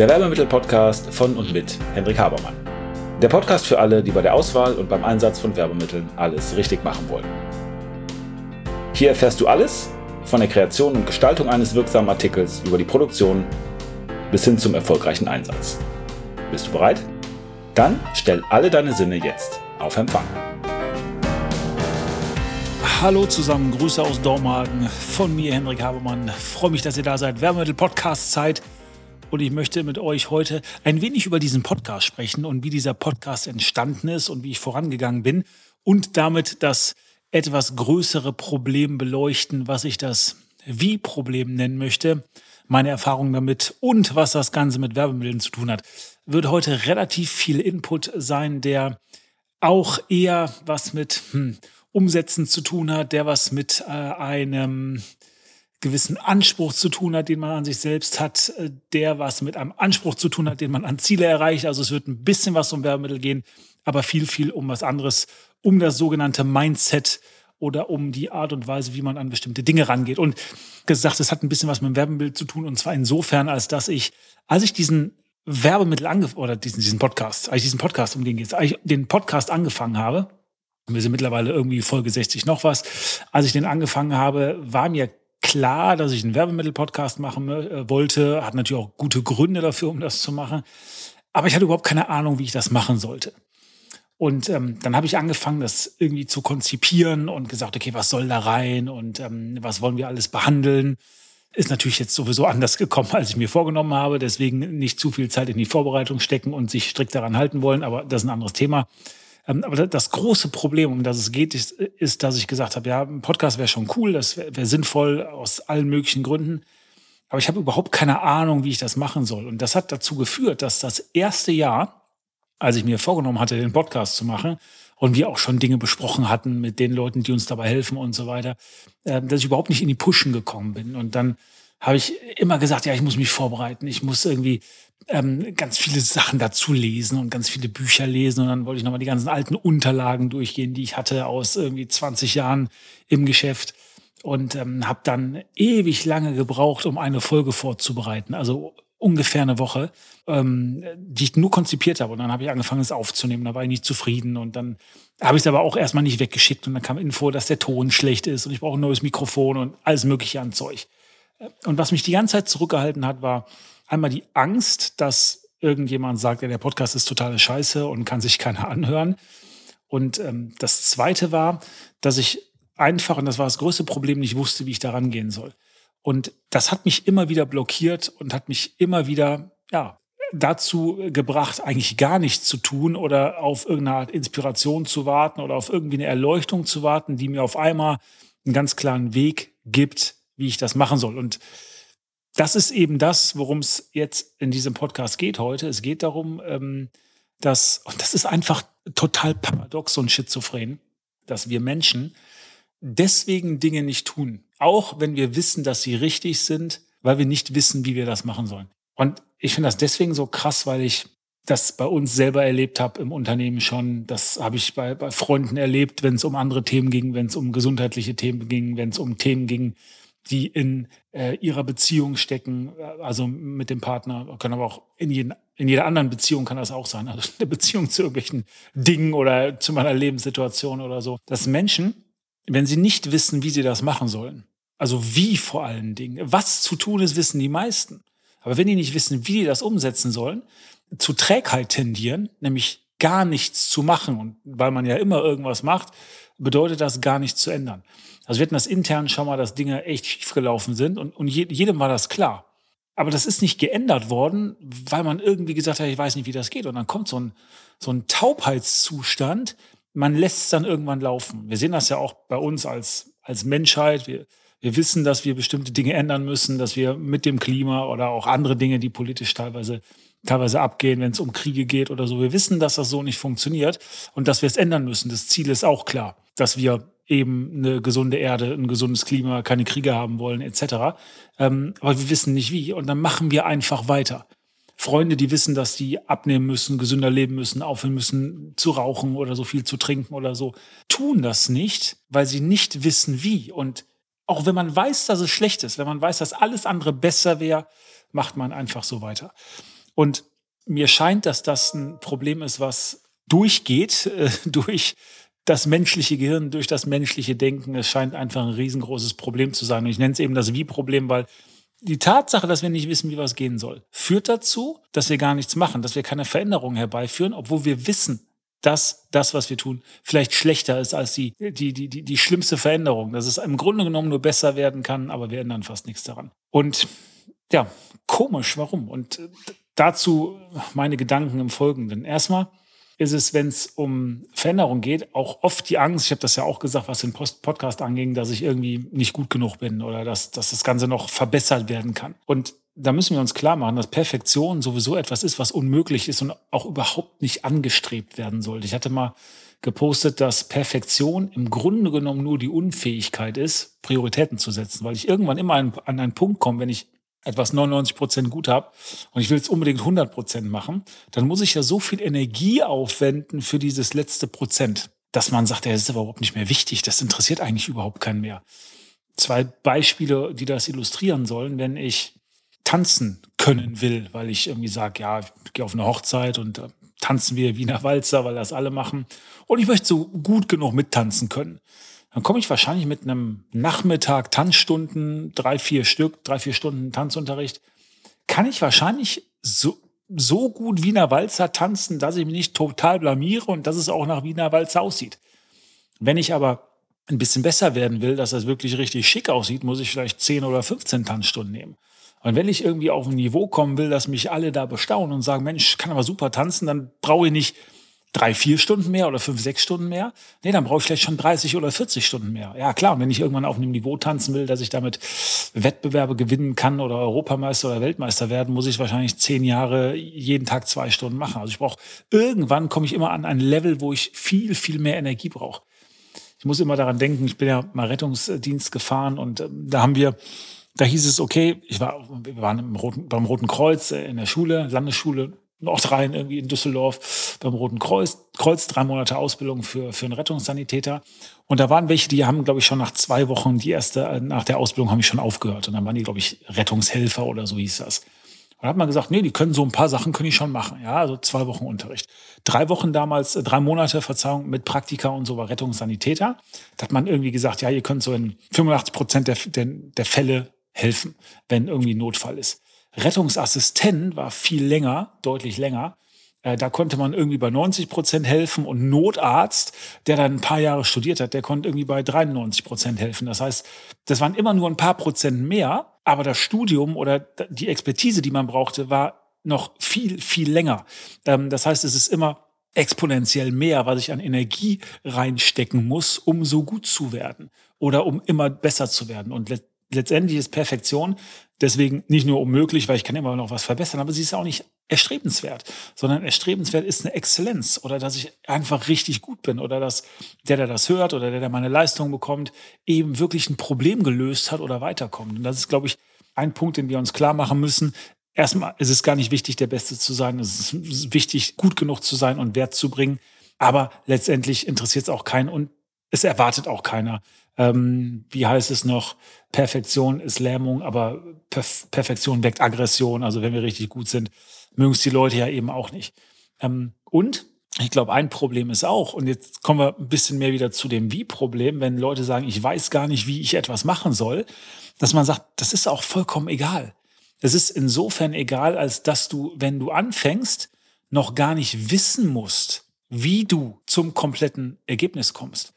der Werbemittel-Podcast von und mit Hendrik Habermann. Der Podcast für alle, die bei der Auswahl und beim Einsatz von Werbemitteln alles richtig machen wollen. Hier erfährst du alles von der Kreation und Gestaltung eines wirksamen Artikels über die Produktion bis hin zum erfolgreichen Einsatz. Bist du bereit? Dann stell alle deine Sinne jetzt auf Empfang. Hallo zusammen, Grüße aus Dormagen von mir, Hendrik Habermann. Freue mich, dass ihr da seid. Werbemittel Podcast Zeit. Und ich möchte mit euch heute ein wenig über diesen Podcast sprechen und wie dieser Podcast entstanden ist und wie ich vorangegangen bin und damit das etwas größere Problem beleuchten, was ich das Wie-Problem nennen möchte, meine Erfahrungen damit und was das Ganze mit Werbemitteln zu tun hat. Wird heute relativ viel Input sein, der auch eher was mit hm, Umsetzen zu tun hat, der was mit äh, einem gewissen Anspruch zu tun hat, den man an sich selbst hat, äh, der was mit einem Anspruch zu tun hat, den man an Ziele erreicht. Also es wird ein bisschen was um Werbemittel gehen, aber viel, viel um was anderes, um das sogenannte Mindset oder um die Art und Weise, wie man an bestimmte Dinge rangeht. Und gesagt, es hat ein bisschen was mit dem Werbemittel zu tun, und zwar insofern, als dass ich, als ich diesen Werbemittel ange oder diesen, diesen Podcast, als ich diesen Podcast, um den geht als ich den Podcast angefangen habe, wir sind mittlerweile irgendwie Folge 60 noch was. Als ich den angefangen habe, war mir klar, dass ich einen Werbemittel-Podcast machen äh, wollte. Hat natürlich auch gute Gründe dafür, um das zu machen. Aber ich hatte überhaupt keine Ahnung, wie ich das machen sollte. Und ähm, dann habe ich angefangen, das irgendwie zu konzipieren und gesagt, okay, was soll da rein und ähm, was wollen wir alles behandeln. Ist natürlich jetzt sowieso anders gekommen, als ich mir vorgenommen habe. Deswegen nicht zu viel Zeit in die Vorbereitung stecken und sich strikt daran halten wollen. Aber das ist ein anderes Thema. Ähm, aber das große Problem, um das es geht, ist, ist dass ich gesagt habe, ja, ein Podcast wäre schon cool, das wäre wär sinnvoll aus allen möglichen Gründen. Aber ich habe überhaupt keine Ahnung, wie ich das machen soll. Und das hat dazu geführt, dass das erste Jahr, als ich mir vorgenommen hatte, den Podcast zu machen, und wir auch schon Dinge besprochen hatten mit den Leuten, die uns dabei helfen und so weiter, ähm, dass ich überhaupt nicht in die Pushen gekommen bin. Und dann habe ich immer gesagt, ja, ich muss mich vorbereiten, ich muss irgendwie ähm, ganz viele Sachen dazu lesen und ganz viele Bücher lesen. Und dann wollte ich nochmal die ganzen alten Unterlagen durchgehen, die ich hatte aus irgendwie 20 Jahren im Geschäft. Und ähm, habe dann ewig lange gebraucht, um eine Folge vorzubereiten. Also ungefähr eine Woche, ähm, die ich nur konzipiert habe. Und dann habe ich angefangen, es aufzunehmen. Da war ich nicht zufrieden. Und dann habe ich es aber auch erstmal nicht weggeschickt. Und dann kam Info, dass der Ton schlecht ist und ich brauche ein neues Mikrofon und alles mögliche an Zeug. Und was mich die ganze Zeit zurückgehalten hat, war einmal die Angst, dass irgendjemand sagt, ja, der Podcast ist totale Scheiße und kann sich keiner anhören. Und ähm, das Zweite war, dass ich einfach, und das war das größte Problem, nicht wusste, wie ich da rangehen soll. Und das hat mich immer wieder blockiert und hat mich immer wieder, ja, dazu gebracht, eigentlich gar nichts zu tun oder auf irgendeine Art Inspiration zu warten oder auf irgendwie eine Erleuchtung zu warten, die mir auf einmal einen ganz klaren Weg gibt, wie ich das machen soll. Und das ist eben das, worum es jetzt in diesem Podcast geht heute. Es geht darum, ähm, dass, und das ist einfach total paradox und schizophren, dass wir Menschen deswegen Dinge nicht tun, auch wenn wir wissen, dass sie richtig sind, weil wir nicht wissen, wie wir das machen sollen. Und ich finde das deswegen so krass, weil ich das bei uns selber erlebt habe im Unternehmen schon. Das habe ich bei, bei Freunden erlebt, wenn es um andere Themen ging, wenn es um gesundheitliche Themen ging, wenn es um Themen ging, die in äh, ihrer Beziehung stecken, also mit dem Partner, können aber auch in, jeden, in jeder anderen Beziehung kann das auch sein, also eine Beziehung zu irgendwelchen Dingen oder zu meiner Lebenssituation oder so, dass Menschen, wenn sie nicht wissen, wie sie das machen sollen, also wie vor allen Dingen, was zu tun ist, wissen die meisten. Aber wenn die nicht wissen, wie die das umsetzen sollen, zu Trägheit tendieren, nämlich gar nichts zu machen. Und weil man ja immer irgendwas macht, bedeutet das gar nichts zu ändern. Also wir hatten das intern schon mal, dass Dinge echt schiefgelaufen sind und, und jedem war das klar. Aber das ist nicht geändert worden, weil man irgendwie gesagt hat, ich weiß nicht, wie das geht. Und dann kommt so ein, so ein Taubheitszustand. Man lässt es dann irgendwann laufen. Wir sehen das ja auch bei uns als, als Menschheit. Wir, wir wissen, dass wir bestimmte Dinge ändern müssen, dass wir mit dem Klima oder auch andere Dinge, die politisch teilweise teilweise abgehen, wenn es um Kriege geht oder so. Wir wissen, dass das so nicht funktioniert und dass wir es ändern müssen. Das Ziel ist auch klar, dass wir eben eine gesunde Erde, ein gesundes Klima, keine Kriege haben wollen, etc. Ähm, aber wir wissen nicht wie. Und dann machen wir einfach weiter. Freunde, die wissen, dass die abnehmen müssen, gesünder leben müssen, aufhören müssen zu rauchen oder so viel zu trinken oder so, tun das nicht, weil sie nicht wissen wie. Und auch wenn man weiß, dass es schlecht ist, wenn man weiß, dass alles andere besser wäre, macht man einfach so weiter. Und mir scheint, dass das ein Problem ist, was durchgeht äh, durch das menschliche Gehirn, durch das menschliche Denken. Es scheint einfach ein riesengroßes Problem zu sein. Und ich nenne es eben das Wie-Problem, weil die Tatsache, dass wir nicht wissen, wie was gehen soll, führt dazu, dass wir gar nichts machen, dass wir keine Veränderungen herbeiführen, obwohl wir wissen, dass das, was wir tun, vielleicht schlechter ist als die, die, die, die, die schlimmste Veränderung. Dass es im Grunde genommen nur besser werden kann, aber wir ändern fast nichts daran. Und ja, komisch, warum? Und dazu meine Gedanken im Folgenden. Erstmal ist es, wenn es um Veränderung geht, auch oft die Angst, ich habe das ja auch gesagt, was den Post Podcast anging, dass ich irgendwie nicht gut genug bin oder dass, dass das Ganze noch verbessert werden kann. Und da müssen wir uns klar machen, dass Perfektion sowieso etwas ist, was unmöglich ist und auch überhaupt nicht angestrebt werden sollte. Ich hatte mal gepostet, dass Perfektion im Grunde genommen nur die Unfähigkeit ist, Prioritäten zu setzen, weil ich irgendwann immer an, einen Punkt komme, wenn ich etwas 99 Prozent gut habe und ich will es unbedingt 100 Prozent machen, dann muss ich ja so viel Energie aufwenden für dieses letzte Prozent, dass man sagt, ja, das ist überhaupt nicht mehr wichtig, das interessiert eigentlich überhaupt keinen mehr. Zwei Beispiele, die das illustrieren sollen, wenn ich tanzen können will, weil ich irgendwie sage, ja, ich gehe auf eine Hochzeit und äh, tanzen wir Wiener Walzer, weil das alle machen und ich möchte so gut genug mittanzen können dann komme ich wahrscheinlich mit einem Nachmittag Tanzstunden, drei, vier Stück, drei, vier Stunden Tanzunterricht, kann ich wahrscheinlich so, so gut Wiener Walzer tanzen, dass ich mich nicht total blamiere und dass es auch nach Wiener Walzer aussieht. Wenn ich aber ein bisschen besser werden will, dass das wirklich richtig schick aussieht, muss ich vielleicht 10 oder 15 Tanzstunden nehmen. Und wenn ich irgendwie auf ein Niveau kommen will, dass mich alle da bestaunen und sagen, Mensch, kann aber super tanzen, dann brauche ich nicht drei, vier Stunden mehr oder fünf, sechs Stunden mehr. Nee, dann brauche ich vielleicht schon 30 oder 40 Stunden mehr. Ja, klar. Und wenn ich irgendwann auf einem Niveau tanzen will, dass ich damit Wettbewerbe gewinnen kann oder Europameister oder Weltmeister werden, muss ich wahrscheinlich zehn Jahre jeden Tag zwei Stunden machen. Also ich brauche, irgendwann komme ich immer an ein Level, wo ich viel, viel mehr Energie brauche. Ich muss immer daran denken, ich bin ja mal Rettungsdienst gefahren und äh, da haben wir, da hieß es, okay, ich war, wir waren im Roten, beim Roten Kreuz äh, in der Schule, Landesschule, Nordrhein irgendwie in Düsseldorf beim Roten Kreuz, Kreuz drei Monate Ausbildung für, für einen Rettungssanitäter. Und da waren welche, die haben, glaube ich, schon nach zwei Wochen, die erste, äh, nach der Ausbildung haben ich schon aufgehört. Und dann waren die, glaube ich, Rettungshelfer oder so hieß das. Und da hat man gesagt, nee, die können so ein paar Sachen können die schon machen. Ja, also zwei Wochen Unterricht. Drei Wochen damals, äh, drei Monate, Verzeihung, mit Praktika und so war Rettungssanitäter. Da hat man irgendwie gesagt, ja, ihr könnt so in 85 Prozent der, der, der Fälle helfen, wenn irgendwie Notfall ist. Rettungsassistent war viel länger, deutlich länger. Äh, da konnte man irgendwie bei 90 Prozent helfen und Notarzt, der dann ein paar Jahre studiert hat, der konnte irgendwie bei 93 Prozent helfen. Das heißt, das waren immer nur ein paar Prozent mehr, aber das Studium oder die Expertise, die man brauchte, war noch viel, viel länger. Ähm, das heißt, es ist immer exponentiell mehr, was ich an Energie reinstecken muss, um so gut zu werden oder um immer besser zu werden. Und letztendlich ist Perfektion deswegen nicht nur unmöglich, weil ich kann immer noch was verbessern, aber sie ist auch nicht erstrebenswert, sondern erstrebenswert ist eine Exzellenz oder dass ich einfach richtig gut bin oder dass der, der das hört oder der, der meine Leistung bekommt, eben wirklich ein Problem gelöst hat oder weiterkommt. Und das ist, glaube ich, ein Punkt, den wir uns klar machen müssen. Erstmal ist es gar nicht wichtig, der Beste zu sein. Es ist wichtig, gut genug zu sein und Wert zu bringen. Aber letztendlich interessiert es auch keinen und es erwartet auch keiner. Ähm, wie heißt es noch? Perfektion ist Lähmung, aber Perf Perfektion weckt Aggression. Also wenn wir richtig gut sind, mögen es die Leute ja eben auch nicht. Ähm, und ich glaube, ein Problem ist auch, und jetzt kommen wir ein bisschen mehr wieder zu dem Wie-Problem, wenn Leute sagen, ich weiß gar nicht, wie ich etwas machen soll, dass man sagt, das ist auch vollkommen egal. Es ist insofern egal, als dass du, wenn du anfängst, noch gar nicht wissen musst, wie du zum kompletten Ergebnis kommst.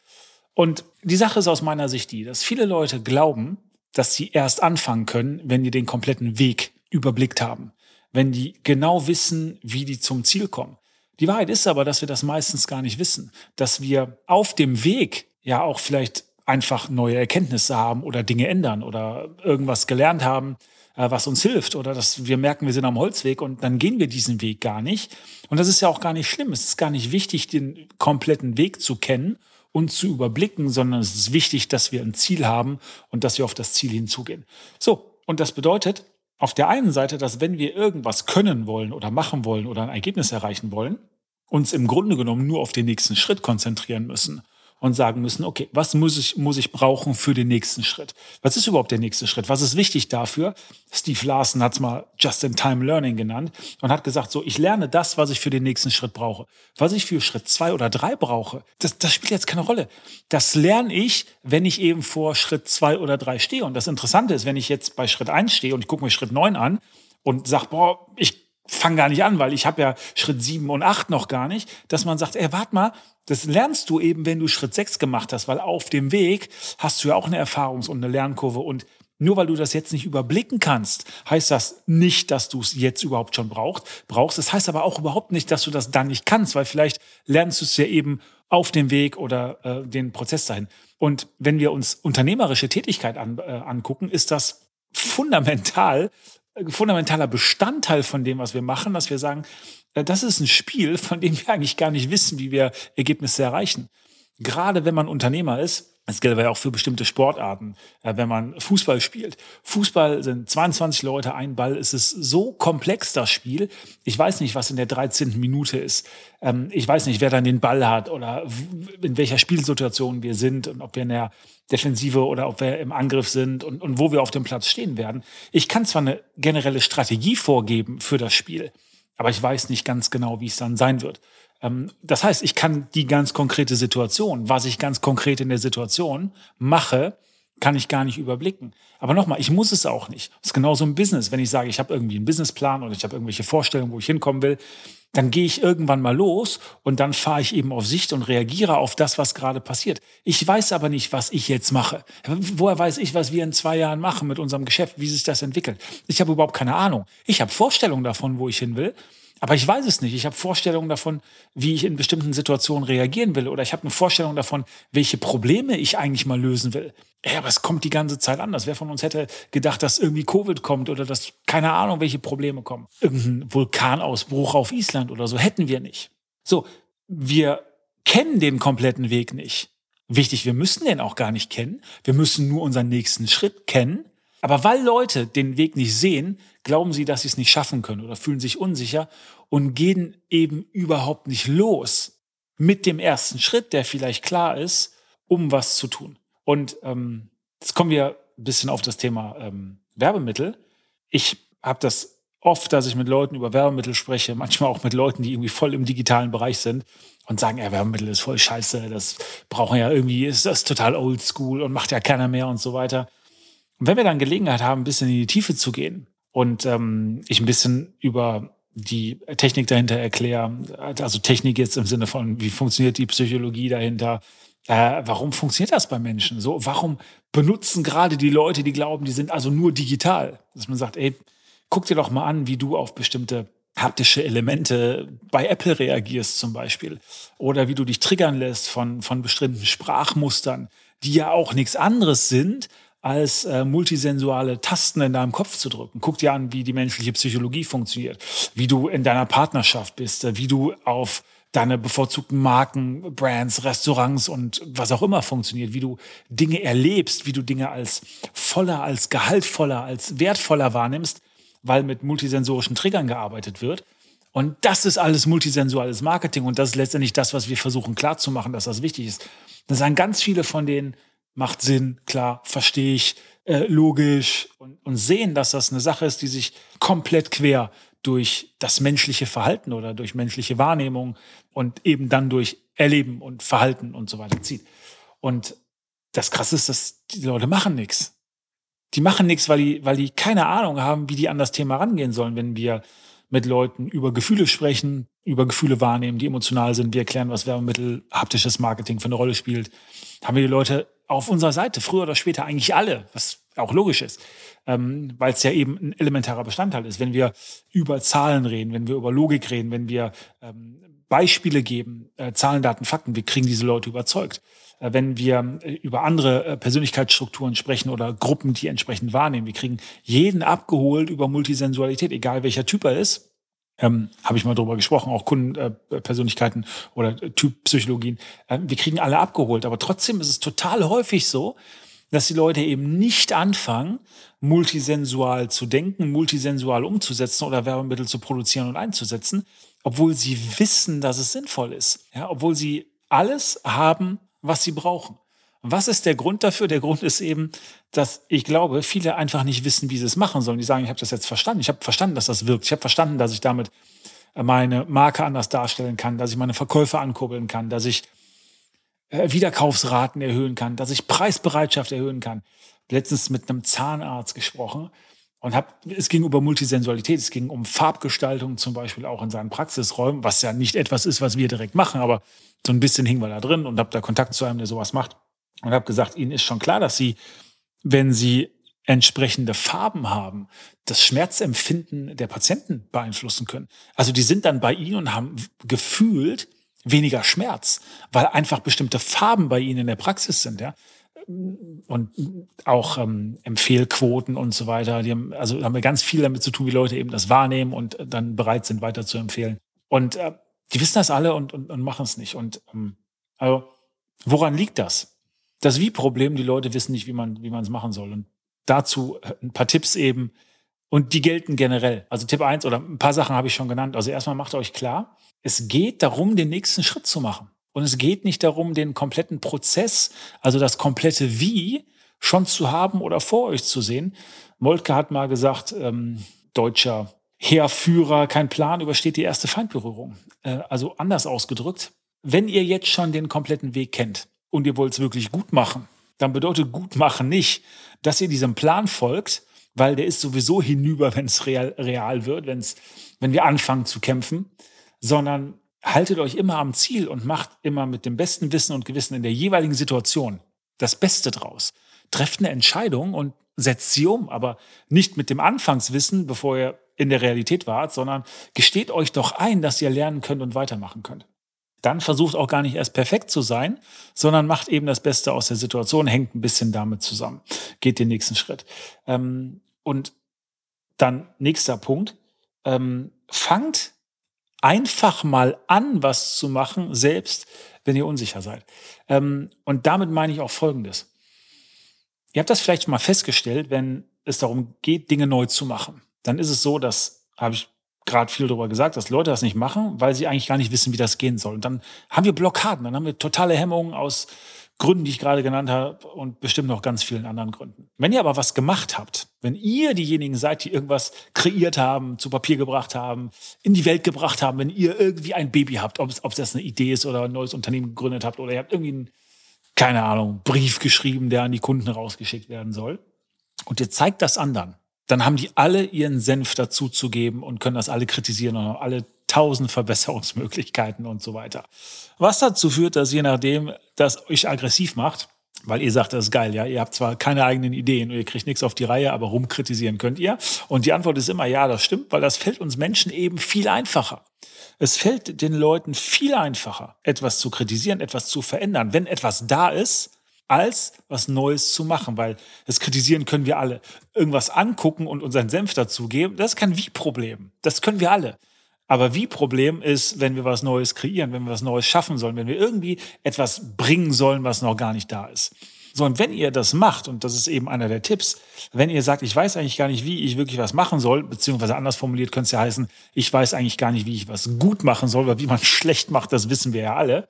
Und die Sache ist aus meiner Sicht die, dass viele Leute glauben, dass sie erst anfangen können, wenn die den kompletten Weg überblickt haben, wenn die genau wissen, wie die zum Ziel kommen. Die Wahrheit ist aber, dass wir das meistens gar nicht wissen, dass wir auf dem Weg ja auch vielleicht einfach neue Erkenntnisse haben oder Dinge ändern oder irgendwas gelernt haben, äh, was uns hilft oder dass wir merken, wir sind am Holzweg und dann gehen wir diesen Weg gar nicht. Und das ist ja auch gar nicht schlimm. Es ist gar nicht wichtig, den kompletten Weg zu kennen und zu überblicken, sondern es ist wichtig, dass wir ein Ziel haben und dass wir auf das Ziel hinzugehen. So, und das bedeutet auf der einen Seite, dass wenn wir irgendwas können wollen oder machen wollen oder ein Ergebnis erreichen wollen, uns im Grunde genommen nur auf den nächsten Schritt konzentrieren müssen und sagen müssen, okay, was muss ich, muss ich brauchen für den nächsten Schritt? Was ist überhaupt der nächste Schritt? Was ist wichtig dafür? Steve Larson hat es mal Just-in-Time Learning genannt und hat gesagt, so, ich lerne das, was ich für den nächsten Schritt brauche. Was ich für Schritt zwei oder drei brauche, das, das spielt jetzt keine Rolle. Das lerne ich, wenn ich eben vor Schritt zwei oder drei stehe. Und das Interessante ist, wenn ich jetzt bei Schritt eins stehe und ich gucke mir Schritt neun an und sage, boah, ich fang gar nicht an, weil ich habe ja Schritt sieben und acht noch gar nicht, dass man sagt, ey, warte mal, das lernst du eben, wenn du Schritt sechs gemacht hast, weil auf dem Weg hast du ja auch eine Erfahrungs- und eine Lernkurve und nur weil du das jetzt nicht überblicken kannst, heißt das nicht, dass du es jetzt überhaupt schon brauchst. brauchst. Das heißt aber auch überhaupt nicht, dass du das dann nicht kannst, weil vielleicht lernst du es ja eben auf dem Weg oder äh, den Prozess dahin. Und wenn wir uns unternehmerische Tätigkeit an, äh, angucken, ist das fundamental fundamentaler Bestandteil von dem, was wir machen, dass wir sagen, äh, das ist ein Spiel, von dem wir eigentlich gar nicht wissen, wie wir Ergebnisse erreichen. Gerade wenn man Unternehmer ist, das gilt aber ja auch für bestimmte Sportarten, äh, wenn man Fußball spielt. Fußball sind 22 Leute, ein Ball. Es ist so komplex, das Spiel. Ich weiß nicht, was in der 13. Minute ist. Ähm, ich weiß nicht, wer dann den Ball hat oder in welcher Spielsituation wir sind und ob wir in der Defensive oder ob wir im Angriff sind und, und wo wir auf dem Platz stehen werden. Ich kann zwar eine generelle Strategie vorgeben für das Spiel, aber ich weiß nicht ganz genau, wie es dann sein wird. Ähm, das heißt, ich kann die ganz konkrete Situation, was ich ganz konkret in der Situation mache, kann ich gar nicht überblicken. Aber nochmal, ich muss es auch nicht. Das ist genauso im Business. Wenn ich sage, ich habe irgendwie einen Businessplan oder ich habe irgendwelche Vorstellungen, wo ich hinkommen will, dann gehe ich irgendwann mal los und dann fahre ich eben auf Sicht und reagiere auf das, was gerade passiert. Ich weiß aber nicht, was ich jetzt mache. Woher weiß ich, was wir in zwei Jahren machen mit unserem Geschäft, wie sich das entwickelt? Ich habe überhaupt keine Ahnung. Ich habe Vorstellungen davon, wo ich hin will. Aber ich weiß es nicht. Ich habe Vorstellungen davon, wie ich in bestimmten Situationen reagieren will. Oder ich habe eine Vorstellung davon, welche Probleme ich eigentlich mal lösen will. Ja, aber es kommt die ganze Zeit anders. Wer von uns hätte gedacht, dass irgendwie Covid kommt oder dass keine Ahnung, welche Probleme kommen? Irgendein Vulkanausbruch auf Island oder so hätten wir nicht. So, wir kennen den kompletten Weg nicht. Wichtig, wir müssen den auch gar nicht kennen. Wir müssen nur unseren nächsten Schritt kennen. Aber weil Leute den Weg nicht sehen, glauben sie, dass sie es nicht schaffen können oder fühlen sich unsicher und gehen eben überhaupt nicht los mit dem ersten Schritt, der vielleicht klar ist, um was zu tun. Und ähm, jetzt kommen wir ein bisschen auf das Thema ähm, Werbemittel. Ich habe das oft, dass ich mit Leuten über Werbemittel spreche, manchmal auch mit Leuten, die irgendwie voll im digitalen Bereich sind und sagen, ja, Werbemittel ist voll scheiße, das brauchen ja irgendwie, ist das total oldschool und macht ja keiner mehr und so weiter. Und wenn wir dann Gelegenheit haben, ein bisschen in die Tiefe zu gehen und ähm, ich ein bisschen über die Technik dahinter erkläre, also Technik jetzt im Sinne von, wie funktioniert die Psychologie dahinter, äh, warum funktioniert das bei Menschen so? Warum benutzen gerade die Leute, die glauben, die sind also nur digital? Dass man sagt, ey, guck dir doch mal an, wie du auf bestimmte haptische Elemente bei Apple reagierst zum Beispiel. Oder wie du dich triggern lässt von, von bestimmten Sprachmustern, die ja auch nichts anderes sind, als äh, multisensuale Tasten in deinem Kopf zu drücken. Guck dir an, wie die menschliche Psychologie funktioniert, wie du in deiner Partnerschaft bist, äh, wie du auf deine bevorzugten Marken, Brands, Restaurants und was auch immer funktioniert, wie du Dinge erlebst, wie du Dinge als voller, als gehaltvoller, als wertvoller wahrnimmst, weil mit multisensorischen Triggern gearbeitet wird. Und das ist alles multisensuales Marketing und das ist letztendlich das, was wir versuchen klarzumachen, dass das wichtig ist. Das sagen ganz viele von denen, macht Sinn, klar, verstehe ich, äh, logisch und, und sehen, dass das eine Sache ist, die sich komplett quer durch das menschliche Verhalten oder durch menschliche Wahrnehmung und eben dann durch Erleben und Verhalten und so weiter zieht. Und das Krasse ist, dass die Leute machen nichts. Die machen nichts, weil die, weil die keine Ahnung haben, wie die an das Thema rangehen sollen, wenn wir mit Leuten über Gefühle sprechen, über Gefühle wahrnehmen, die emotional sind. Wir erklären, was Werbemittel, haptisches Marketing für eine Rolle spielt. Haben wir die Leute auf unserer Seite, früher oder später eigentlich alle, was auch logisch ist, ähm, weil es ja eben ein elementarer Bestandteil ist. Wenn wir über Zahlen reden, wenn wir über Logik reden, wenn wir ähm, Beispiele geben, äh, Zahlen, Daten, Fakten, wir kriegen diese Leute überzeugt. Äh, wenn wir äh, über andere äh, Persönlichkeitsstrukturen sprechen oder Gruppen, die entsprechend wahrnehmen, wir kriegen jeden abgeholt über Multisensualität, egal welcher Typ er ist ähm, habe ich mal drüber gesprochen, auch Kundenpersönlichkeiten äh, oder Typpsychologien. Äh, wir kriegen alle abgeholt, aber trotzdem ist es total häufig so, dass die Leute eben nicht anfangen, multisensual zu denken, multisensual umzusetzen oder Werbemittel zu produzieren und einzusetzen, obwohl sie wissen, dass es sinnvoll ist. Ja, obwohl sie alles haben, was sie brauchen. Was ist der Grund dafür? Der Grund ist eben, dass ich glaube, viele einfach nicht wissen, wie sie es machen sollen. Die sagen, ich habe das jetzt verstanden. Ich habe verstanden, dass das wirkt. Ich habe verstanden, dass ich damit meine Marke anders darstellen kann, dass ich meine Verkäufe ankurbeln kann, dass ich äh, Wiederkaufsraten erhöhen kann, dass ich Preisbereitschaft erhöhen kann. Letztens mit einem Zahnarzt gesprochen und hab, es ging über Multisensualität, es ging um Farbgestaltung zum Beispiel auch in seinen Praxisräumen, was ja nicht etwas ist, was wir direkt machen, aber so ein bisschen hing wir da drin und habe da Kontakt zu einem, der sowas macht und habe gesagt, Ihnen ist schon klar, dass Sie, wenn Sie entsprechende Farben haben, das Schmerzempfinden der Patienten beeinflussen können. Also die sind dann bei Ihnen und haben gefühlt weniger Schmerz, weil einfach bestimmte Farben bei Ihnen in der Praxis sind, ja. Und auch ähm, Empfehlquoten und so weiter. Die haben, also haben wir ganz viel damit zu tun, wie Leute eben das wahrnehmen und dann bereit sind, weiter zu empfehlen. Und äh, die wissen das alle und, und, und machen es nicht. Und ähm, also, woran liegt das? Das Wie-Problem, die Leute wissen nicht, wie man wie man es machen soll. Und dazu äh, ein paar Tipps eben. Und die gelten generell. Also Tipp eins oder ein paar Sachen habe ich schon genannt. Also erstmal macht euch klar, es geht darum, den nächsten Schritt zu machen. Und es geht nicht darum, den kompletten Prozess, also das komplette Wie, schon zu haben oder vor euch zu sehen. Moltke hat mal gesagt, ähm, deutscher Heerführer, kein Plan, übersteht die erste Feindberührung. Äh, also anders ausgedrückt, wenn ihr jetzt schon den kompletten Weg kennt und ihr wollt es wirklich gut machen, dann bedeutet gut machen nicht, dass ihr diesem Plan folgt, weil der ist sowieso hinüber, wenn es real, real wird, wenn's, wenn wir anfangen zu kämpfen, sondern haltet euch immer am Ziel und macht immer mit dem besten Wissen und Gewissen in der jeweiligen Situation das Beste draus. Trefft eine Entscheidung und setzt sie um, aber nicht mit dem Anfangswissen, bevor ihr in der Realität wart, sondern gesteht euch doch ein, dass ihr lernen könnt und weitermachen könnt. Dann versucht auch gar nicht erst perfekt zu sein, sondern macht eben das Beste aus der Situation, hängt ein bisschen damit zusammen, geht den nächsten Schritt. Ähm, und dann nächster Punkt, ähm, fangt einfach mal an, was zu machen, selbst wenn ihr unsicher seid. Ähm, und damit meine ich auch Folgendes. Ihr habt das vielleicht mal festgestellt, wenn es darum geht, Dinge neu zu machen. Dann ist es so, dass, habe ich gerade viel darüber gesagt, dass Leute das nicht machen, weil sie eigentlich gar nicht wissen, wie das gehen soll. Und dann haben wir Blockaden, dann haben wir totale Hemmungen aus Gründen, die ich gerade genannt habe und bestimmt noch ganz vielen anderen Gründen. Wenn ihr aber was gemacht habt, wenn ihr diejenigen seid, die irgendwas kreiert haben, zu Papier gebracht haben, in die Welt gebracht haben, wenn ihr irgendwie ein Baby habt, ob, ob das eine Idee ist oder ein neues Unternehmen gegründet habt oder ihr habt irgendwie einen, keine Ahnung, Brief geschrieben, der an die Kunden rausgeschickt werden soll und ihr zeigt das anderen, dann haben die alle ihren Senf dazu zu geben und können das alle kritisieren und haben alle tausend Verbesserungsmöglichkeiten und so weiter. Was dazu führt, dass je nachdem, das euch aggressiv macht, weil ihr sagt, das ist geil, ja, ihr habt zwar keine eigenen Ideen und ihr kriegt nichts auf die Reihe, aber rumkritisieren könnt ihr. Und die Antwort ist immer, ja, das stimmt, weil das fällt uns Menschen eben viel einfacher. Es fällt den Leuten viel einfacher, etwas zu kritisieren, etwas zu verändern, wenn etwas da ist, als was Neues zu machen, weil das Kritisieren können wir alle. Irgendwas angucken und unseren Senf dazugeben, das ist kein Wie-Problem. Das können wir alle. Aber wie Problem ist, wenn wir was Neues kreieren, wenn wir was Neues schaffen sollen, wenn wir irgendwie etwas bringen sollen, was noch gar nicht da ist. So, und wenn ihr das macht, und das ist eben einer der Tipps, wenn ihr sagt, ich weiß eigentlich gar nicht, wie ich wirklich was machen soll, beziehungsweise anders formuliert könnte es ja heißen, ich weiß eigentlich gar nicht, wie ich was gut machen soll, weil wie man schlecht macht, das wissen wir ja alle.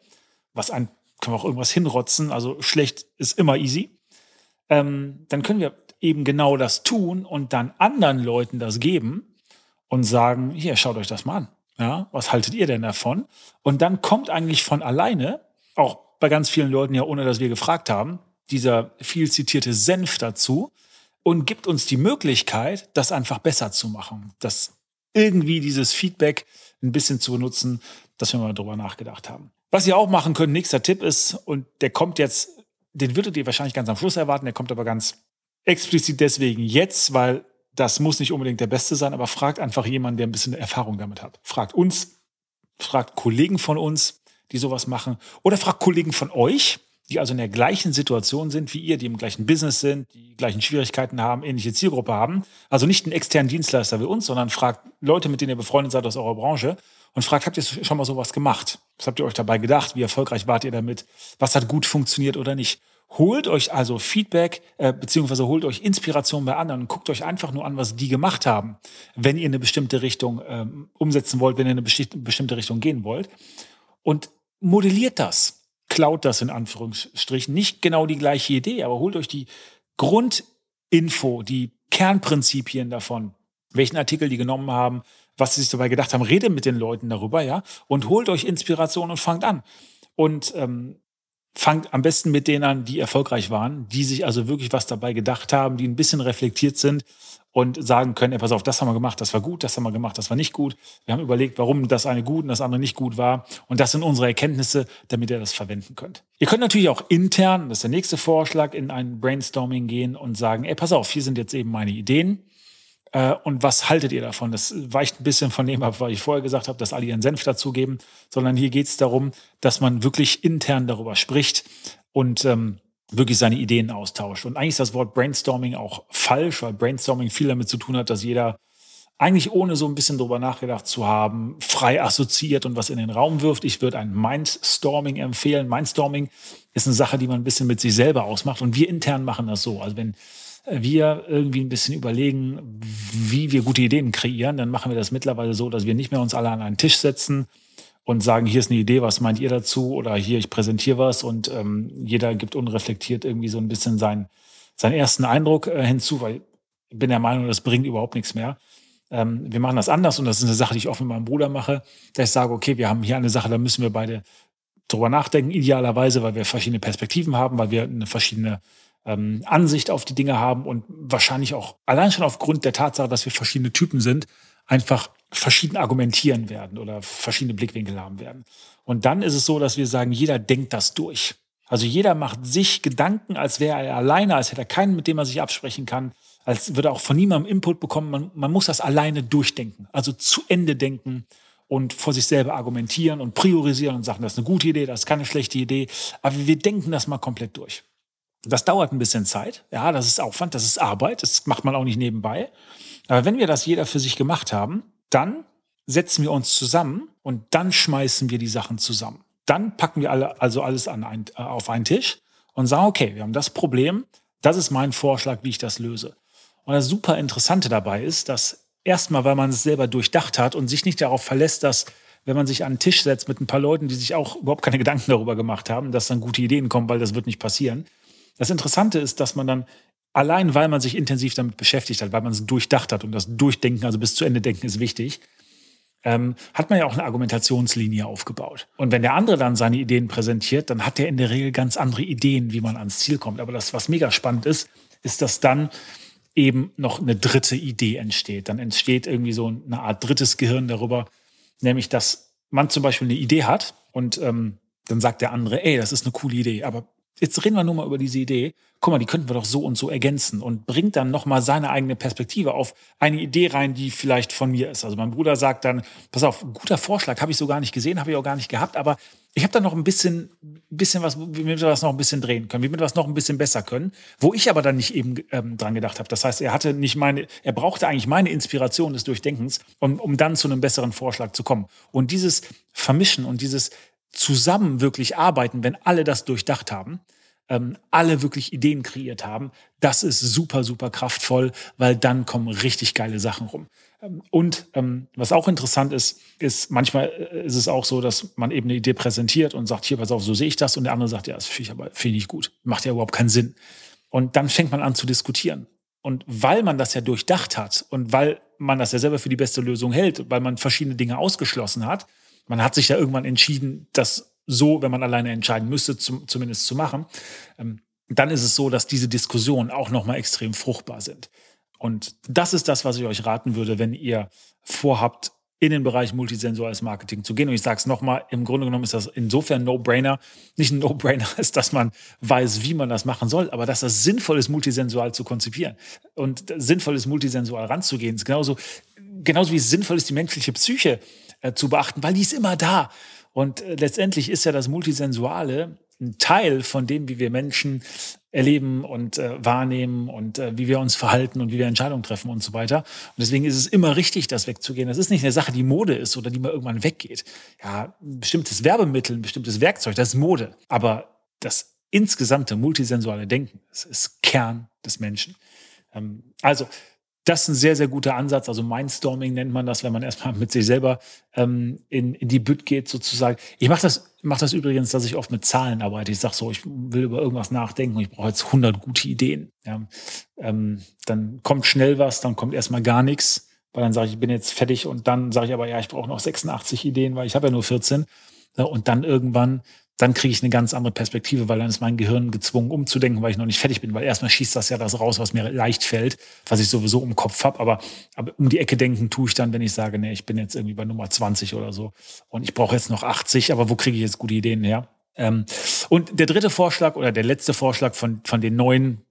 Was ein, kann man auch irgendwas hinrotzen, also schlecht ist immer easy. Ähm, dann können wir eben genau das tun und dann anderen Leuten das geben und sagen, hier, schaut euch das mal an. Ja, was haltet ihr denn davon? Und dann kommt eigentlich von alleine, auch bei ganz vielen Leuten ja, ohne dass wir gefragt haben, dieser viel zitierte Senf dazu und gibt uns die Möglichkeit, das einfach besser zu machen. Das irgendwie dieses Feedback ein bisschen zu benutzen, dass wir mal drüber nachgedacht haben. Was ihr auch machen könnt, nächster Tipp ist, und der kommt jetzt, den würdet ihr wahrscheinlich ganz am Schluss erwarten, der kommt aber ganz explizit deswegen jetzt, weil das muss nicht unbedingt der Beste sein, aber fragt einfach jemanden, der ein bisschen Erfahrung damit hat. Fragt uns, fragt Kollegen von uns, die sowas machen, oder fragt Kollegen von euch, die also in der gleichen Situation sind wie ihr, die im gleichen Business sind, die gleichen Schwierigkeiten haben, ähnliche Zielgruppe haben. Also nicht einen externen Dienstleister wie uns, sondern fragt Leute, mit denen ihr befreundet seid aus eurer Branche und fragt, habt ihr schon mal sowas gemacht? Was habt ihr euch dabei gedacht? Wie erfolgreich wart ihr damit? Was hat gut funktioniert oder nicht? Holt euch also Feedback, äh, beziehungsweise holt euch Inspiration bei anderen und guckt euch einfach nur an, was die gemacht haben, wenn ihr eine bestimmte Richtung ähm, umsetzen wollt, wenn ihr in eine bestimmte Richtung gehen wollt. Und modelliert das. klaut das in Anführungsstrichen. Nicht genau die gleiche Idee, aber holt euch die Grundinfo, die Kernprinzipien davon, welchen Artikel die genommen haben, was sie sich dabei gedacht haben. Redet mit den Leuten darüber, ja, und holt euch Inspiration und fangt an. Und ähm, fangt am besten mit denen an, die erfolgreich waren, die sich also wirklich was dabei gedacht haben, die ein bisschen reflektiert sind und sagen können, ey, pass auf, das haben wir gemacht, das war gut, das haben wir gemacht, das war nicht gut. Wir haben überlegt, warum das eine gut und das andere nicht gut war. Und das sind unsere Erkenntnisse, damit ihr das verwenden könnt. Ihr könnt natürlich auch intern, das ist der nächste Vorschlag, in ein Brainstorming gehen und sagen, ey, pass auf, hier sind jetzt eben meine Ideen. Äh, und was haltet ihr davon? Das weicht ein bisschen von dem ab, was ich vorher gesagt habe, dass alle ihren Senf dazugeben, sondern hier geht es darum, dass man wirklich intern darüber spricht und ähm, wirklich seine Ideen austauscht. Und eigentlich ist das Wort Brainstorming auch falsch, weil Brainstorming viel damit zu tun hat, dass jeder eigentlich ohne so ein bisschen drüber nachgedacht zu haben, frei assoziiert und was in den Raum wirft. Ich würde ein Mindstorming empfehlen. Mindstorming ist eine Sache, die man ein bisschen mit sich selber ausmacht. Und wir intern machen das so. Also wenn wir irgendwie ein bisschen überlegen, wie wir gute Ideen kreieren, dann machen wir das mittlerweile so, dass wir nicht mehr uns alle an einen Tisch setzen, und sagen, hier ist eine Idee, was meint ihr dazu? Oder hier, ich präsentiere was und ähm, jeder gibt unreflektiert irgendwie so ein bisschen seinen, seinen ersten Eindruck äh, hinzu, weil ich bin der Meinung, das bringt überhaupt nichts mehr. Ähm, wir machen das anders und das ist eine Sache, die ich oft mit meinem Bruder mache, dass ich sage, okay, wir haben hier eine Sache, da müssen wir beide drüber nachdenken, idealerweise, weil wir verschiedene Perspektiven haben, weil wir eine verschiedene ähm, Ansicht auf die Dinge haben und wahrscheinlich auch allein schon aufgrund der Tatsache, dass wir verschiedene Typen sind, einfach verschieden argumentieren werden oder verschiedene Blickwinkel haben werden. Und dann ist es so, dass wir sagen, jeder denkt das durch. Also jeder macht sich Gedanken, als wäre er alleine, als hätte er keinen, mit dem er sich absprechen kann, als würde er auch von niemandem Input bekommen. Man, man muss das alleine durchdenken, also zu Ende denken und vor sich selber argumentieren und priorisieren und sagen, das ist eine gute Idee, das ist keine schlechte Idee. Aber wir denken das mal komplett durch. Das dauert ein bisschen Zeit. Ja, das ist Aufwand, das ist Arbeit. Das macht man auch nicht nebenbei. Aber wenn wir das jeder für sich gemacht haben, dann setzen wir uns zusammen und dann schmeißen wir die Sachen zusammen. Dann packen wir alle, also alles an ein, äh, auf einen Tisch und sagen, okay, wir haben das Problem, das ist mein Vorschlag, wie ich das löse. Und das super Interessante dabei ist, dass erstmal, weil man es selber durchdacht hat und sich nicht darauf verlässt, dass wenn man sich an den Tisch setzt mit ein paar Leuten, die sich auch überhaupt keine Gedanken darüber gemacht haben, dass dann gute Ideen kommen, weil das wird nicht passieren. Das Interessante ist, dass man dann allein weil man sich intensiv damit beschäftigt hat, weil man es durchdacht hat und das Durchdenken, also bis zu Ende denken, ist wichtig, ähm, hat man ja auch eine Argumentationslinie aufgebaut. Und wenn der andere dann seine Ideen präsentiert, dann hat er in der Regel ganz andere Ideen, wie man ans Ziel kommt. Aber das, was mega spannend ist, ist, dass dann eben noch eine dritte Idee entsteht. Dann entsteht irgendwie so eine Art drittes Gehirn darüber, nämlich dass man zum Beispiel eine Idee hat und ähm, dann sagt der andere, ey, das ist eine coole Idee, aber jetzt reden wir nur mal über diese Idee. Guck mal, die könnten wir doch so und so ergänzen und bringt dann nochmal seine eigene Perspektive auf eine Idee rein, die vielleicht von mir ist. Also mein Bruder sagt dann, pass auf, guter Vorschlag, habe ich so gar nicht gesehen, habe ich auch gar nicht gehabt, aber ich habe da noch ein bisschen, bisschen was, wie wir das noch ein bisschen drehen können, wie wir das noch ein bisschen besser können, wo ich aber dann nicht eben ähm, dran gedacht habe. Das heißt, er hatte nicht meine, er brauchte eigentlich meine Inspiration des Durchdenkens, um, um dann zu einem besseren Vorschlag zu kommen. Und dieses Vermischen und dieses zusammen wirklich arbeiten, wenn alle das durchdacht haben, ähm, alle wirklich Ideen kreiert haben, das ist super, super kraftvoll, weil dann kommen richtig geile Sachen rum. Ähm, und ähm, was auch interessant ist, ist, manchmal äh, ist es auch so, dass man eben eine Idee präsentiert und sagt, hier, pass auf, so sehe ich das. Und der andere sagt, ja, das finde ich aber finde ich gut. Macht ja überhaupt keinen Sinn. Und dann fängt man an zu diskutieren. Und weil man das ja durchdacht hat und weil man das ja selber für die beste Lösung hält, weil man verschiedene Dinge ausgeschlossen hat, man hat sich da irgendwann entschieden, das so, wenn man alleine entscheiden müsste, zum, zumindest zu machen. Ähm, dann ist es so, dass diese Diskussionen auch nochmal extrem fruchtbar sind. Und das ist das, was ich euch raten würde, wenn ihr vorhabt, in den Bereich multisensuales Marketing zu gehen. Und ich sage es nochmal, im Grunde genommen ist das insofern No-Brainer. Nicht ein No-Brainer ist, dass man weiß, wie man das machen soll, aber dass das sinnvoll ist, multisensual zu konzipieren und sinnvoll ist, multisensual ranzugehen. Ist genauso, genauso wie es sinnvoll ist, die menschliche Psyche äh, zu beachten, weil die ist immer da. Und äh, letztendlich ist ja das Multisensuale ein Teil von dem, wie wir Menschen erleben und äh, wahrnehmen und äh, wie wir uns verhalten und wie wir Entscheidungen treffen und so weiter. Und deswegen ist es immer richtig, das wegzugehen. Das ist nicht eine Sache, die Mode ist oder die mal irgendwann weggeht. Ja, ein bestimmtes Werbemittel, ein bestimmtes Werkzeug, das ist Mode. Aber das insgesamte multisensuale Denken, das ist Kern des Menschen. Ähm, also das ist ein sehr, sehr guter Ansatz. Also Mindstorming nennt man das, wenn man erstmal mit sich selber ähm, in, in die Bütt geht, sozusagen. Ich mache das, mach das übrigens, dass ich oft mit Zahlen arbeite. Ich sage so, ich will über irgendwas nachdenken und ich brauche jetzt 100 gute Ideen. Ja, ähm, dann kommt schnell was, dann kommt erstmal gar nichts, weil dann sage ich, ich bin jetzt fertig und dann sage ich aber, ja, ich brauche noch 86 Ideen, weil ich habe ja nur 14. Und dann irgendwann dann kriege ich eine ganz andere Perspektive, weil dann ist mein Gehirn gezwungen umzudenken, weil ich noch nicht fertig bin. Weil erstmal schießt das ja das raus, was mir leicht fällt, was ich sowieso im Kopf habe. Aber, aber um die Ecke denken tue ich dann, wenn ich sage, nee, ich bin jetzt irgendwie bei Nummer 20 oder so und ich brauche jetzt noch 80, aber wo kriege ich jetzt gute Ideen her? Ähm, und der dritte Vorschlag oder der letzte Vorschlag von, von den neuen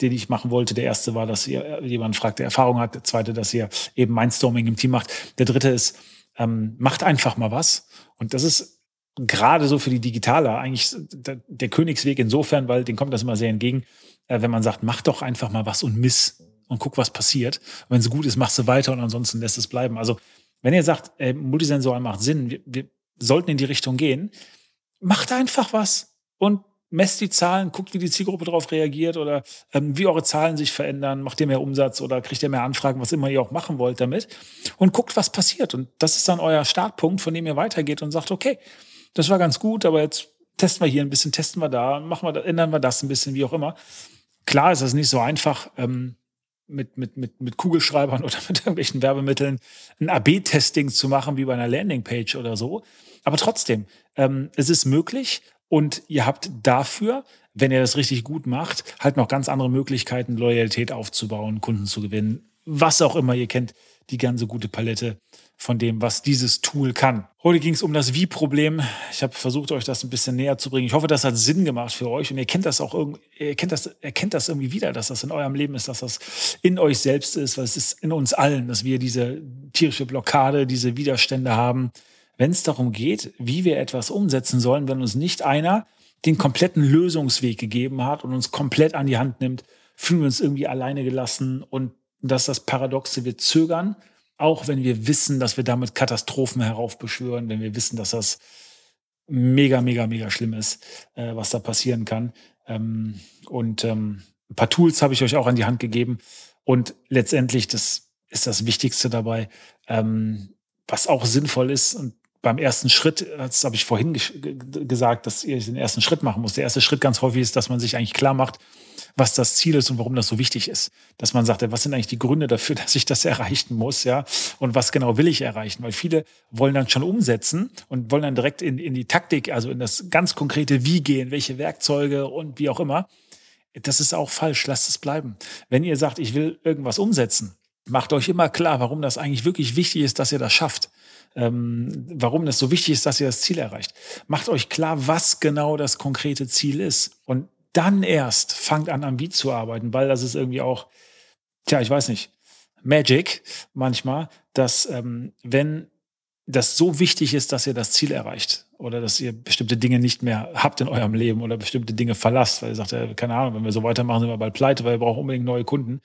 den ich machen wollte. Der erste war, dass ihr jemand fragt, der Erfahrung hat. Der zweite, dass ihr eben Mindstorming im Team macht. Der dritte ist, ähm, macht einfach mal was. Und das ist gerade so für die Digitale eigentlich der, Königsweg insofern, weil den kommt das immer sehr entgegen, äh, wenn man sagt, mach doch einfach mal was und miss und guck, was passiert. Wenn es gut ist, machst du weiter und ansonsten lässt es bleiben. Also wenn ihr sagt, äh, Multisensoren macht Sinn, wir, wir sollten in die Richtung gehen, macht einfach was und messt die Zahlen, guckt, wie die Zielgruppe darauf reagiert oder ähm, wie eure Zahlen sich verändern, macht ihr mehr Umsatz oder kriegt ihr mehr Anfragen, was immer ihr auch machen wollt damit und guckt, was passiert. Und das ist dann euer Startpunkt, von dem ihr weitergeht und sagt, okay, das war ganz gut, aber jetzt testen wir hier ein bisschen, testen wir da, machen wir ändern wir das ein bisschen, wie auch immer. Klar ist das nicht so einfach, ähm, mit, mit, mit, mit Kugelschreibern oder mit irgendwelchen Werbemitteln ein AB-Testing zu machen, wie bei einer Landingpage oder so. Aber trotzdem, ähm, es ist möglich und ihr habt dafür, wenn ihr das richtig gut macht, halt noch ganz andere Möglichkeiten, Loyalität aufzubauen, Kunden zu gewinnen, was auch immer ihr kennt, die ganze gute Palette von dem, was dieses Tool kann. Heute ging es um das Wie-Problem. Ich habe versucht, euch das ein bisschen näher zu bringen. Ich hoffe, das hat Sinn gemacht für euch und ihr kennt das auch irgendwie, ihr kennt das, erkennt das irgendwie wieder, dass das in eurem Leben ist, dass das in euch selbst ist, weil es ist in uns allen, dass wir diese tierische Blockade, diese Widerstände haben. Wenn es darum geht, wie wir etwas umsetzen sollen, wenn uns nicht einer den kompletten Lösungsweg gegeben hat und uns komplett an die Hand nimmt, fühlen wir uns irgendwie alleine gelassen und das ist das Paradoxe, wir zögern auch wenn wir wissen, dass wir damit Katastrophen heraufbeschwören, wenn wir wissen, dass das mega, mega, mega schlimm ist, äh, was da passieren kann. Ähm, und ähm, ein paar Tools habe ich euch auch an die Hand gegeben. Und letztendlich, das ist das Wichtigste dabei, ähm, was auch sinnvoll ist. Und beim ersten Schritt, das habe ich vorhin gesagt, dass ihr den ersten Schritt machen muss. Der erste Schritt ganz häufig ist, dass man sich eigentlich klar macht, was das Ziel ist und warum das so wichtig ist. Dass man sagt, was sind eigentlich die Gründe dafür, dass ich das erreichen muss, ja? Und was genau will ich erreichen? Weil viele wollen dann schon umsetzen und wollen dann direkt in, in die Taktik, also in das ganz konkrete Wie gehen, welche Werkzeuge und wie auch immer. Das ist auch falsch. Lasst es bleiben. Wenn ihr sagt, ich will irgendwas umsetzen, macht euch immer klar, warum das eigentlich wirklich wichtig ist, dass ihr das schafft. Ähm, warum das so wichtig ist, dass ihr das Ziel erreicht. Macht euch klar, was genau das konkrete Ziel ist. Und dann erst fangt an, am Beat zu arbeiten, weil das ist irgendwie auch, tja, ich weiß nicht, Magic manchmal, dass ähm, wenn das so wichtig ist, dass ihr das Ziel erreicht oder dass ihr bestimmte Dinge nicht mehr habt in eurem Leben oder bestimmte Dinge verlasst, weil ihr sagt, ja, keine Ahnung, wenn wir so weitermachen, sind wir bald pleite, weil wir brauchen unbedingt neue Kunden.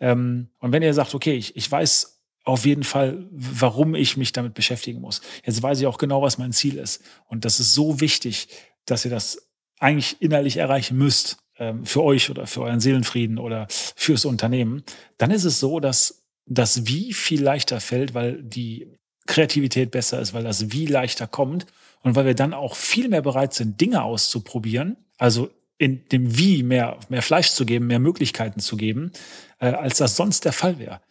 Ähm, und wenn ihr sagt, okay, ich, ich weiß auf jeden Fall, warum ich mich damit beschäftigen muss. Jetzt weiß ich auch genau, was mein Ziel ist. Und das ist so wichtig, dass ihr das eigentlich innerlich erreichen müsst, ähm, für euch oder für euren Seelenfrieden oder fürs Unternehmen, dann ist es so, dass das Wie viel leichter fällt, weil die Kreativität besser ist, weil das Wie leichter kommt und weil wir dann auch viel mehr bereit sind, Dinge auszuprobieren, also in dem Wie mehr, mehr Fleisch zu geben, mehr Möglichkeiten zu geben, äh, als das sonst der Fall wäre.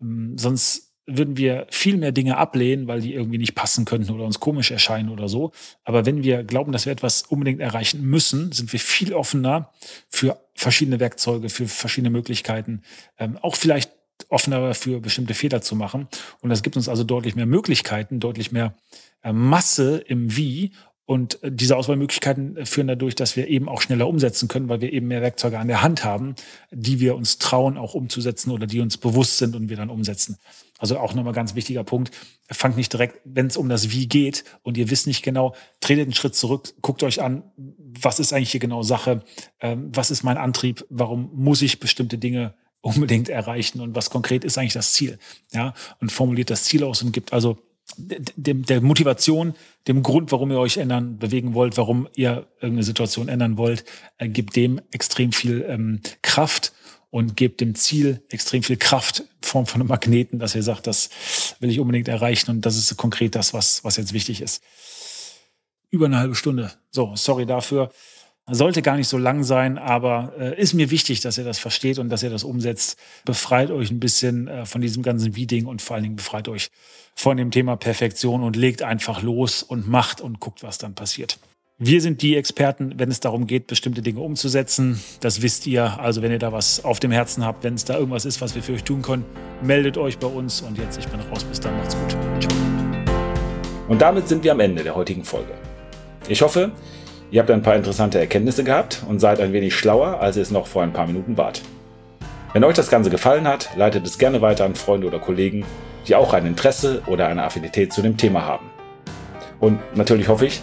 Ähm, sonst würden wir viel mehr Dinge ablehnen, weil die irgendwie nicht passen könnten oder uns komisch erscheinen oder so. Aber wenn wir glauben, dass wir etwas unbedingt erreichen müssen, sind wir viel offener für verschiedene Werkzeuge, für verschiedene Möglichkeiten, ähm, auch vielleicht offener für bestimmte Fehler zu machen. Und das gibt uns also deutlich mehr Möglichkeiten, deutlich mehr äh, Masse im Wie und äh, diese Auswahlmöglichkeiten führen dadurch, dass wir eben auch schneller umsetzen können, weil wir eben mehr Werkzeuge an der Hand haben, die wir uns trauen, auch umzusetzen oder die uns bewusst sind und wir dann umsetzen. Also auch nochmal ganz wichtiger Punkt. Fangt nicht direkt, wenn es um das Wie geht und ihr wisst nicht genau, tretet einen Schritt zurück, guckt euch an, was ist eigentlich hier genau Sache, ähm, was ist mein Antrieb, warum muss ich bestimmte Dinge unbedingt erreichen und was konkret ist eigentlich das Ziel. Ja, und formuliert das Ziel aus und gibt also dem, der Motivation, dem Grund, warum ihr euch ändern, bewegen wollt, warum ihr irgendeine Situation ändern wollt, äh, gibt dem extrem viel ähm, Kraft und gebt dem Ziel extrem viel Kraft, Form von einem Magneten, dass ihr sagt, das will ich unbedingt erreichen und das ist konkret das, was, was jetzt wichtig ist. Über eine halbe Stunde. So, sorry dafür. Sollte gar nicht so lang sein, aber äh, ist mir wichtig, dass ihr das versteht und dass ihr das umsetzt. Befreit euch ein bisschen äh, von diesem ganzen Wie-Ding und vor allen Dingen befreit euch von dem Thema Perfektion und legt einfach los und macht und guckt, was dann passiert. Wir sind die Experten, wenn es darum geht, bestimmte Dinge umzusetzen. Das wisst ihr. Also wenn ihr da was auf dem Herzen habt, wenn es da irgendwas ist, was wir für euch tun können, meldet euch bei uns. Und jetzt, ich bin raus. Bis dann. Macht's gut. Ciao. Und damit sind wir am Ende der heutigen Folge. Ich hoffe, Ihr habt ein paar interessante Erkenntnisse gehabt und seid ein wenig schlauer, als ihr es noch vor ein paar Minuten wart. Wenn euch das Ganze gefallen hat, leitet es gerne weiter an Freunde oder Kollegen, die auch ein Interesse oder eine Affinität zu dem Thema haben. Und natürlich hoffe ich,